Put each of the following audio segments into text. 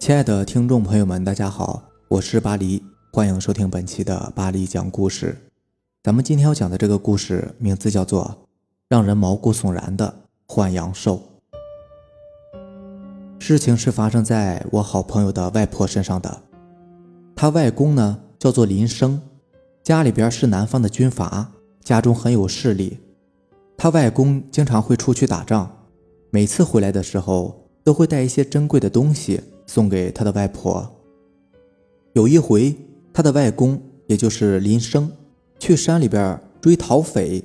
亲爱的听众朋友们，大家好，我是巴黎，欢迎收听本期的巴黎讲故事。咱们今天要讲的这个故事名字叫做《让人毛骨悚然的换阳寿》。事情是发生在我好朋友的外婆身上的。他外公呢叫做林生，家里边是南方的军阀，家中很有势力。他外公经常会出去打仗，每次回来的时候都会带一些珍贵的东西送给他的外婆。有一回，他的外公也就是林生。去山里边追讨匪，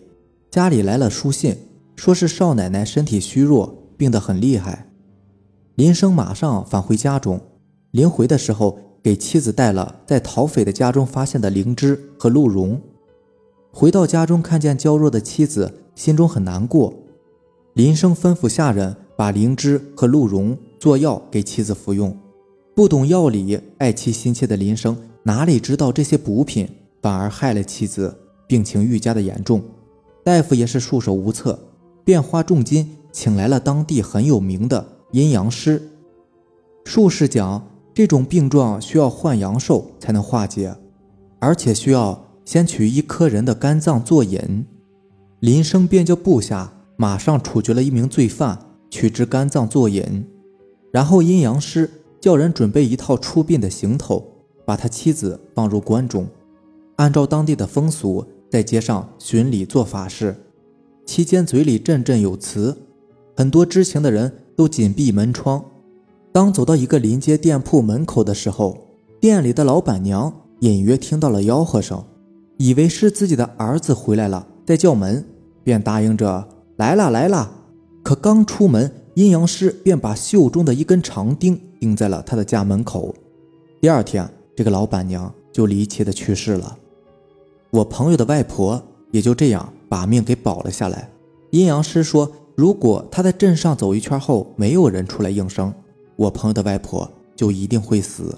家里来了书信，说是少奶奶身体虚弱，病得很厉害。林生马上返回家中，临回的时候给妻子带了在讨匪的家中发现的灵芝和鹿茸。回到家中，看见娇弱的妻子，心中很难过。林生吩咐下人把灵芝和鹿茸做药给妻子服用。不懂药理、爱妻心切的林生哪里知道这些补品？反而害了妻子，病情愈加的严重，大夫也是束手无策，便花重金请来了当地很有名的阴阳师。术士讲，这种病状需要换阳寿才能化解，而且需要先取一颗人的肝脏做引。林生便叫部下马上处决了一名罪犯，取之肝脏做引，然后阴阳师叫人准备一套出殡的行头，把他妻子放入棺中。按照当地的风俗，在街上巡礼做法事，期间嘴里振振有词，很多知情的人都紧闭门窗。当走到一个临街店铺门口的时候，店里的老板娘隐约听到了吆喝声，以为是自己的儿子回来了，在叫门，便答应着来了来了。可刚出门，阴阳师便把袖中的一根长钉钉在了他的家门口。第二天，这个老板娘就离奇的去世了。我朋友的外婆也就这样把命给保了下来。阴阳师说，如果他在镇上走一圈后没有人出来应声，我朋友的外婆就一定会死。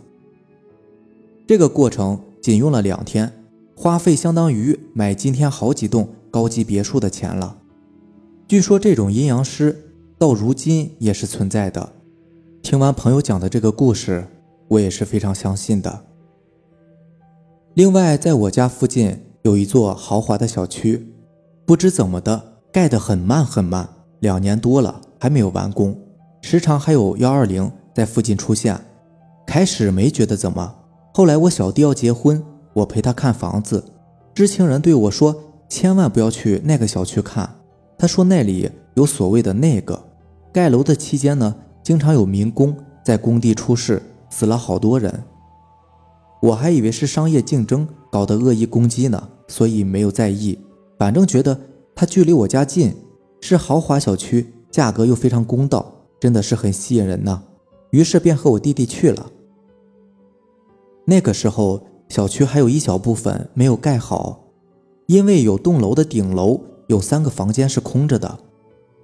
这个过程仅用了两天，花费相当于买今天好几栋高级别墅的钱了。据说这种阴阳师到如今也是存在的。听完朋友讲的这个故事，我也是非常相信的。另外，在我家附近。有一座豪华的小区，不知怎么的盖得很慢很慢，两年多了还没有完工，时常还有幺二零在附近出现。开始没觉得怎么，后来我小弟要结婚，我陪他看房子，知情人对我说：“千万不要去那个小区看。”他说那里有所谓的那个盖楼的期间呢，经常有民工在工地出事，死了好多人。我还以为是商业竞争搞的恶意攻击呢。所以没有在意，反正觉得它距离我家近，是豪华小区，价格又非常公道，真的是很吸引人呢。于是便和我弟弟去了。那个时候，小区还有一小部分没有盖好，因为有栋楼的顶楼有三个房间是空着的。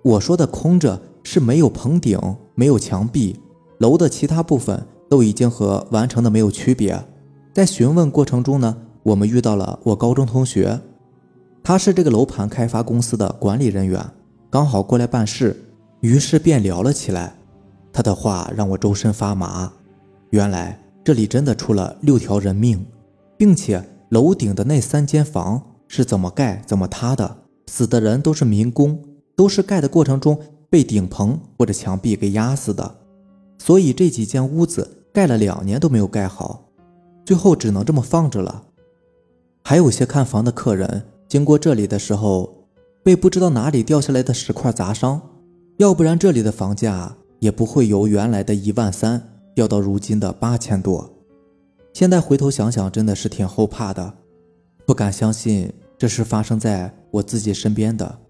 我说的空着是没有棚顶，没有墙壁，楼的其他部分都已经和完成的没有区别。在询问过程中呢。我们遇到了我高中同学，他是这个楼盘开发公司的管理人员，刚好过来办事，于是便聊了起来。他的话让我周身发麻。原来这里真的出了六条人命，并且楼顶的那三间房是怎么盖怎么塌的，死的人都是民工，都是盖的过程中被顶棚或者墙壁给压死的。所以这几间屋子盖了两年都没有盖好，最后只能这么放着了。还有些看房的客人经过这里的时候，被不知道哪里掉下来的石块砸伤，要不然这里的房价也不会由原来的一万三掉到如今的八千多。现在回头想想，真的是挺后怕的，不敢相信这是发生在我自己身边的。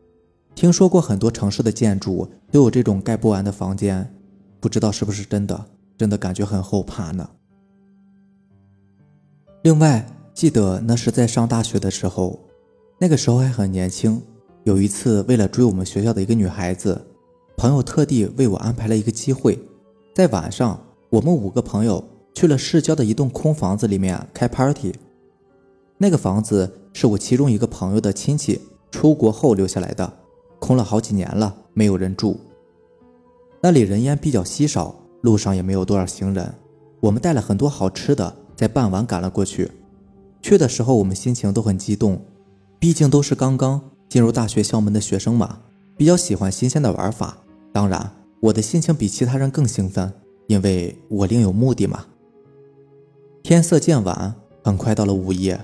听说过很多城市的建筑都有这种盖不完的房间，不知道是不是真的，真的感觉很后怕呢。另外。记得那是在上大学的时候，那个时候还很年轻。有一次，为了追我们学校的一个女孩子，朋友特地为我安排了一个机会，在晚上，我们五个朋友去了市郊的一栋空房子里面开 party。那个房子是我其中一个朋友的亲戚出国后留下来的，空了好几年了，没有人住。那里人烟比较稀少，路上也没有多少行人，我们带了很多好吃的，在傍晚赶了过去。去的时候我们心情都很激动，毕竟都是刚刚进入大学校门的学生嘛，比较喜欢新鲜的玩法。当然，我的心情比其他人更兴奋，因为我另有目的嘛。天色渐晚，很快到了午夜，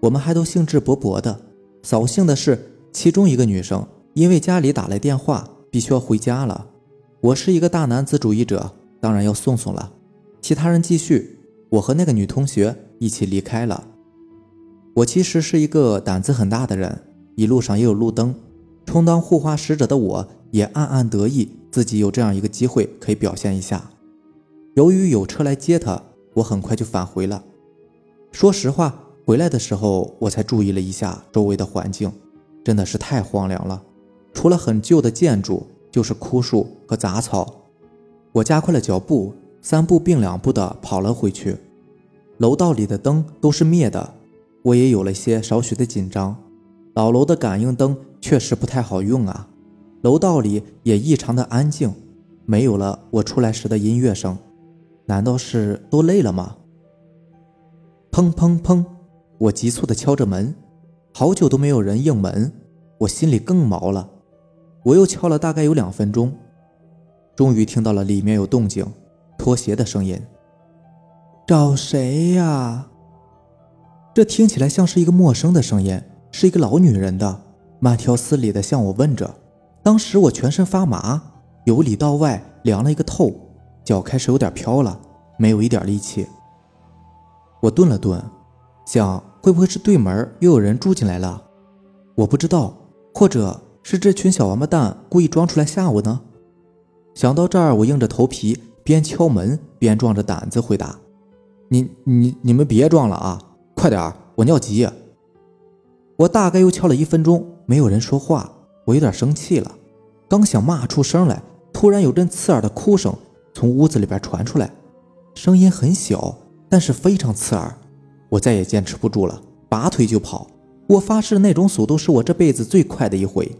我们还都兴致勃勃的。扫兴的是，其中一个女生因为家里打来电话，必须要回家了。我是一个大男子主义者，当然要送送了。其他人继续，我和那个女同学一起离开了。我其实是一个胆子很大的人，一路上也有路灯，充当护花使者的我也暗暗得意，自己有这样一个机会可以表现一下。由于有车来接他，我很快就返回了。说实话，回来的时候我才注意了一下周围的环境，真的是太荒凉了，除了很旧的建筑，就是枯树和杂草。我加快了脚步，三步并两步的跑了回去。楼道里的灯都是灭的。我也有了些少许的紧张，老楼的感应灯确实不太好用啊。楼道里也异常的安静，没有了我出来时的音乐声。难道是都累了吗？砰砰砰！我急促的敲着门，好久都没有人应门，我心里更毛了。我又敲了大概有两分钟，终于听到了里面有动静，拖鞋的声音。找谁呀？这听起来像是一个陌生的声音，是一个老女人的，慢条斯理的向我问着。当时我全身发麻，由里到外凉了一个透，脚开始有点飘了，没有一点力气。我顿了顿，想会不会是对门又有人住进来了？我不知道，或者是这群小王八蛋故意装出来吓我呢？想到这儿，我硬着头皮边敲门边壮着胆子回答：“你你你们别装了啊！”快点儿，我尿急。我大概又敲了一分钟，没有人说话，我有点生气了。刚想骂出声来，突然有阵刺耳的哭声从屋子里边传出来，声音很小，但是非常刺耳。我再也坚持不住了，拔腿就跑。我发誓，那种速度是我这辈子最快的一回。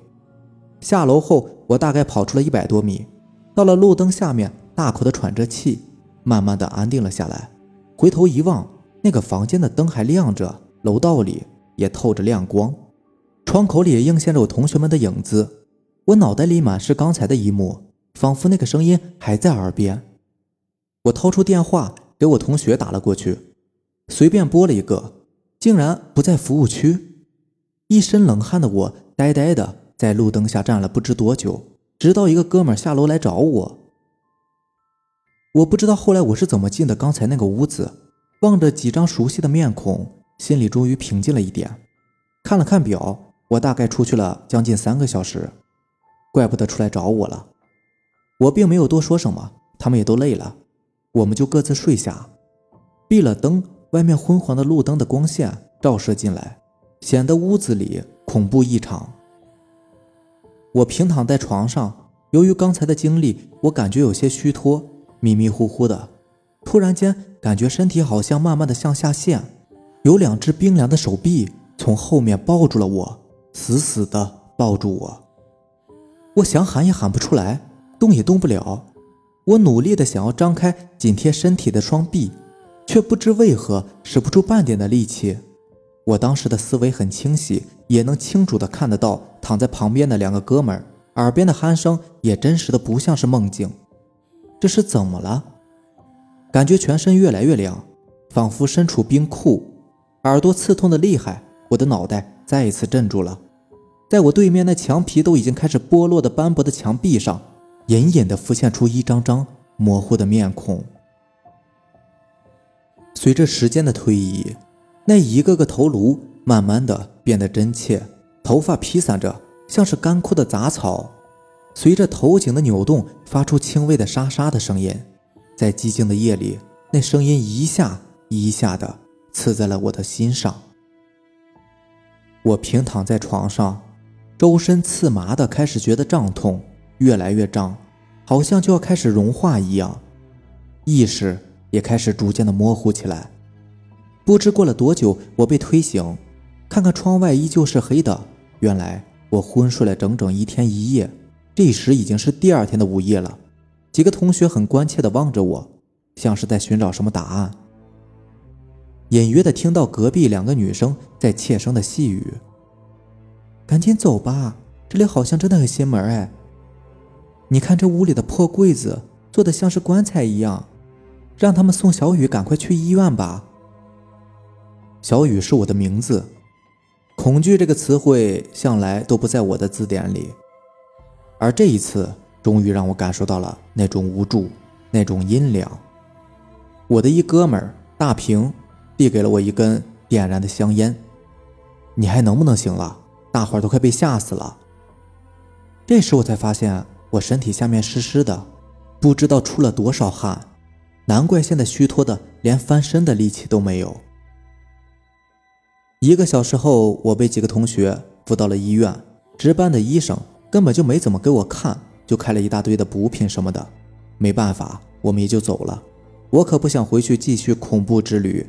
下楼后，我大概跑出了一百多米，到了路灯下面，大口的喘着气，慢慢的安定了下来。回头一望。那个房间的灯还亮着，楼道里也透着亮光，窗口里映现着我同学们的影子。我脑袋里满是刚才的一幕，仿佛那个声音还在耳边。我掏出电话给我同学打了过去，随便拨了一个，竟然不在服务区。一身冷汗的我呆呆的在路灯下站了不知多久，直到一个哥们下楼来找我。我不知道后来我是怎么进的刚才那个屋子。望着几张熟悉的面孔，心里终于平静了一点。看了看表，我大概出去了将近三个小时，怪不得出来找我了。我并没有多说什么，他们也都累了，我们就各自睡下。闭了灯，外面昏黄的路灯的光线照射进来，显得屋子里恐怖异常。我平躺在床上，由于刚才的经历，我感觉有些虚脱，迷迷糊糊的。突然间，感觉身体好像慢慢的向下陷，有两只冰凉的手臂从后面抱住了我，死死的抱住我。我想喊也喊不出来，动也动不了。我努力的想要张开紧贴身体的双臂，却不知为何使不出半点的力气。我当时的思维很清晰，也能清楚的看得到躺在旁边的两个哥们儿，耳边的鼾声也真实的不像是梦境。这是怎么了？感觉全身越来越凉，仿佛身处冰库，耳朵刺痛的厉害。我的脑袋再一次震住了，在我对面那墙皮都已经开始剥落的斑驳的墙壁上，隐隐的浮现出一张张模糊的面孔。随着时间的推移，那一个个头颅慢慢的变得真切，头发披散着，像是干枯的杂草，随着头颈的扭动，发出轻微的沙沙的声音。在寂静的夜里，那声音一下一下的刺在了我的心上。我平躺在床上，周身刺麻的，开始觉得胀痛，越来越胀，好像就要开始融化一样。意识也开始逐渐的模糊起来。不知过了多久，我被推醒，看看窗外依旧是黑的。原来我昏睡了整整一天一夜，这时已经是第二天的午夜了。几个同学很关切地望着我，像是在寻找什么答案。隐约的听到隔壁两个女生在窃声的细语：“赶紧走吧，这里好像真的很邪门哎！你看这屋里的破柜子，做的像是棺材一样，让他们送小雨赶快去医院吧。”小雨是我的名字，恐惧这个词汇向来都不在我的字典里，而这一次终于让我感受到了那种无助，那种阴凉。我的一哥们儿大平。递给了我一根点燃的香烟，你还能不能行了？大伙儿都快被吓死了。这时我才发现我身体下面湿湿的，不知道出了多少汗，难怪现在虚脱的连翻身的力气都没有。一个小时后，我被几个同学扶到了医院，值班的医生根本就没怎么给我看，就开了一大堆的补品什么的。没办法，我们也就走了。我可不想回去继续恐怖之旅。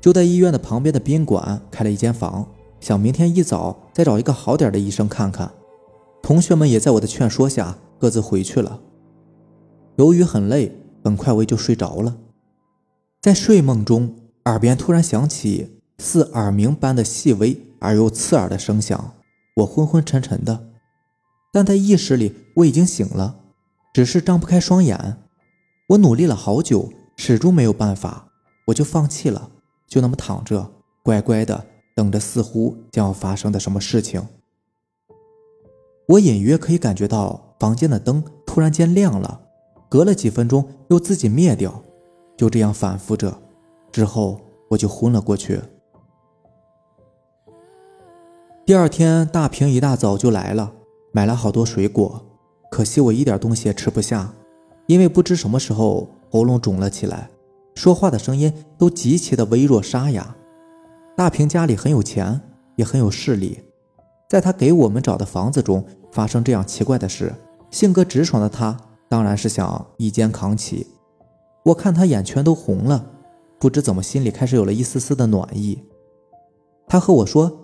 就在医院的旁边的宾馆开了一间房，想明天一早再找一个好点的医生看看。同学们也在我的劝说下各自回去了。由于很累，很快我就睡着了。在睡梦中，耳边突然响起似耳鸣般的细微而又刺耳的声响，我昏昏沉沉的，但在意识里我已经醒了，只是张不开双眼。我努力了好久，始终没有办法，我就放弃了。就那么躺着，乖乖的等着，似乎将要发生的什么事情。我隐约可以感觉到房间的灯突然间亮了，隔了几分钟又自己灭掉，就这样反复着。之后我就昏了过去。第二天，大平一大早就来了，买了好多水果，可惜我一点东西也吃不下，因为不知什么时候喉咙肿了起来。说话的声音都极其的微弱沙哑。大平家里很有钱，也很有势力，在他给我们找的房子中发生这样奇怪的事，性格直爽的他当然是想一肩扛起。我看他眼圈都红了，不知怎么心里开始有了一丝丝的暖意。他和我说：“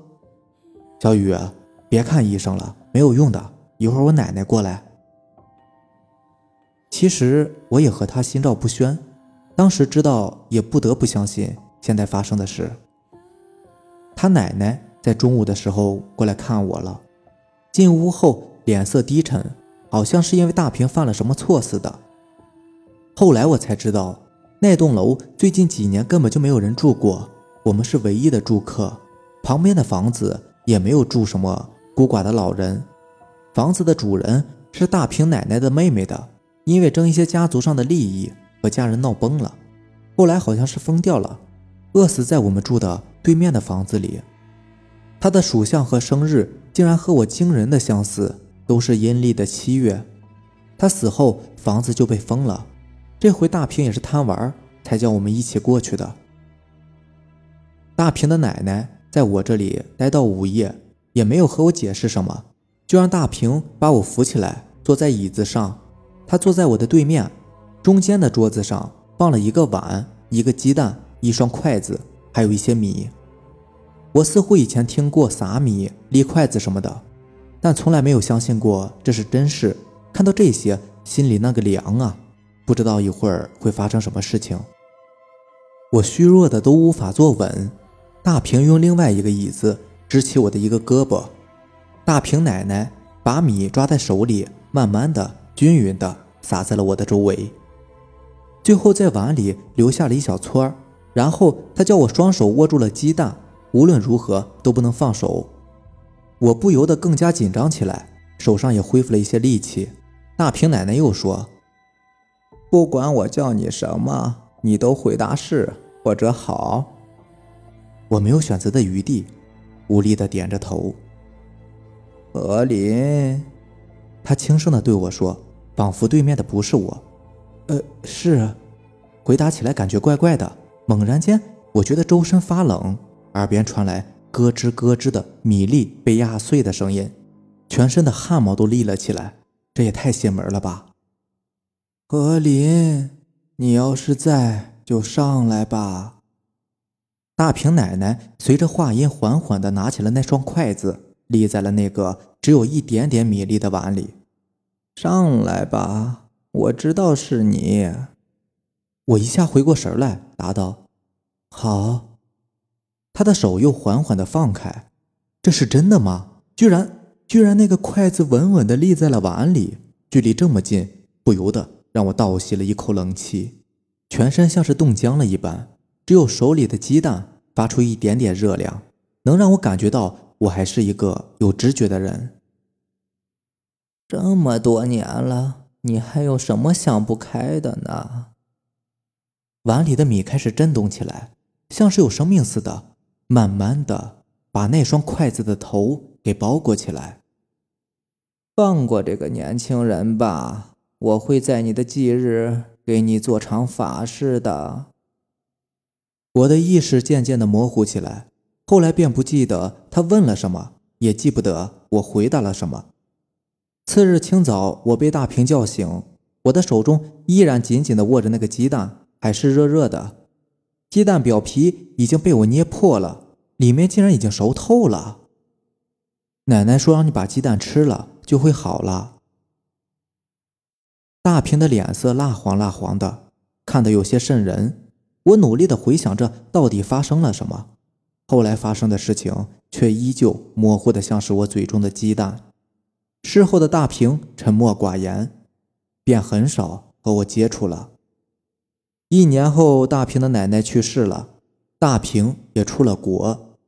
小雨，别看医生了，没有用的。一会儿我奶奶过来。”其实我也和他心照不宣。当时知道，也不得不相信现在发生的事。他奶奶在中午的时候过来看我了，进屋后脸色低沉，好像是因为大平犯了什么错似的。后来我才知道，那栋楼最近几年根本就没有人住过，我们是唯一的住客。旁边的房子也没有住什么孤寡的老人，房子的主人是大平奶奶的妹妹的，因为争一些家族上的利益。和家人闹崩了，后来好像是疯掉了，饿死在我们住的对面的房子里。他的属相和生日竟然和我惊人的相似，都是阴历的七月。他死后房子就被封了，这回大平也是贪玩，才叫我们一起过去的。大平的奶奶在我这里待到午夜，也没有和我解释什么，就让大平把我扶起来坐在椅子上，他坐在我的对面。中间的桌子上放了一个碗、一个鸡蛋、一双筷子，还有一些米。我似乎以前听过撒米、立筷子什么的，但从来没有相信过这是真事。看到这些，心里那个凉啊！不知道一会儿会发生什么事情。我虚弱的都无法坐稳。大平用另外一个椅子支起我的一个胳膊。大平奶奶把米抓在手里，慢慢的、均匀的撒在了我的周围。最后在碗里留下了一小撮儿，然后他叫我双手握住了鸡蛋，无论如何都不能放手。我不由得更加紧张起来，手上也恢复了一些力气。大平奶奶又说：“不管我叫你什么，你都回答是或者好。”我没有选择的余地，无力的点着头。何林，他轻声的对我说，仿佛对面的不是我。呃，是，回答起来感觉怪怪的。猛然间，我觉得周身发冷，耳边传来咯吱咯吱的米粒被压碎的声音，全身的汗毛都立了起来。这也太邪门了吧！何林，你要是在，就上来吧。大平奶奶随着话音缓缓地拿起了那双筷子，立在了那个只有一点点米粒的碗里。上来吧。我知道是你，我一下回过神来，答道：“好。”他的手又缓缓的放开。这是真的吗？居然，居然那个筷子稳稳的立在了碗里，距离这么近，不由得让我倒吸了一口冷气，全身像是冻僵了一般。只有手里的鸡蛋发出一点点热量，能让我感觉到我还是一个有直觉的人。这么多年了，你还有什么想不开的呢？碗里的米开始震动起来，像是有生命似的，慢慢的。把那双筷子的头给包裹起来。放过这个年轻人吧，我会在你的忌日给你做场法事的。我的意识渐渐的模糊起来，后来便不记得他问了什么，也记不得我回答了什么。次日清早，我被大平叫醒，我的手中依然紧紧的握着那个鸡蛋，还是热热的。鸡蛋表皮已经被我捏破了。里面竟然已经熟透了。奶奶说：“让你把鸡蛋吃了，就会好了。”大平的脸色蜡黄蜡黄的，看得有些瘆人。我努力的回想着到底发生了什么，后来发生的事情却依旧模糊的，像是我嘴中的鸡蛋。事后的大平沉默寡言，便很少和我接触了。一年后，大平的奶奶去世了，大平也出了国。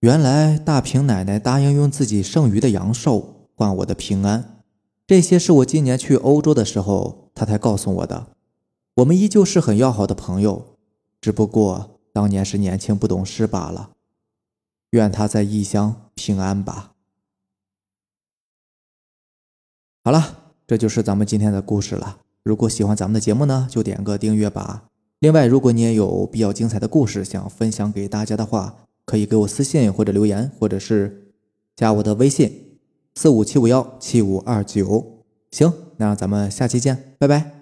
原来大平奶奶答应用自己剩余的阳寿换我的平安，这些是我今年去欧洲的时候她才告诉我的。我们依旧是很要好的朋友，只不过当年是年轻不懂事罢了。愿他在异乡平安吧。好了，这就是咱们今天的故事了。如果喜欢咱们的节目呢，就点个订阅吧。另外，如果你也有比较精彩的故事想分享给大家的话，可以给我私信或者留言，或者是加我的微信四五七五幺七五二九。行，那咱们下期见，拜拜。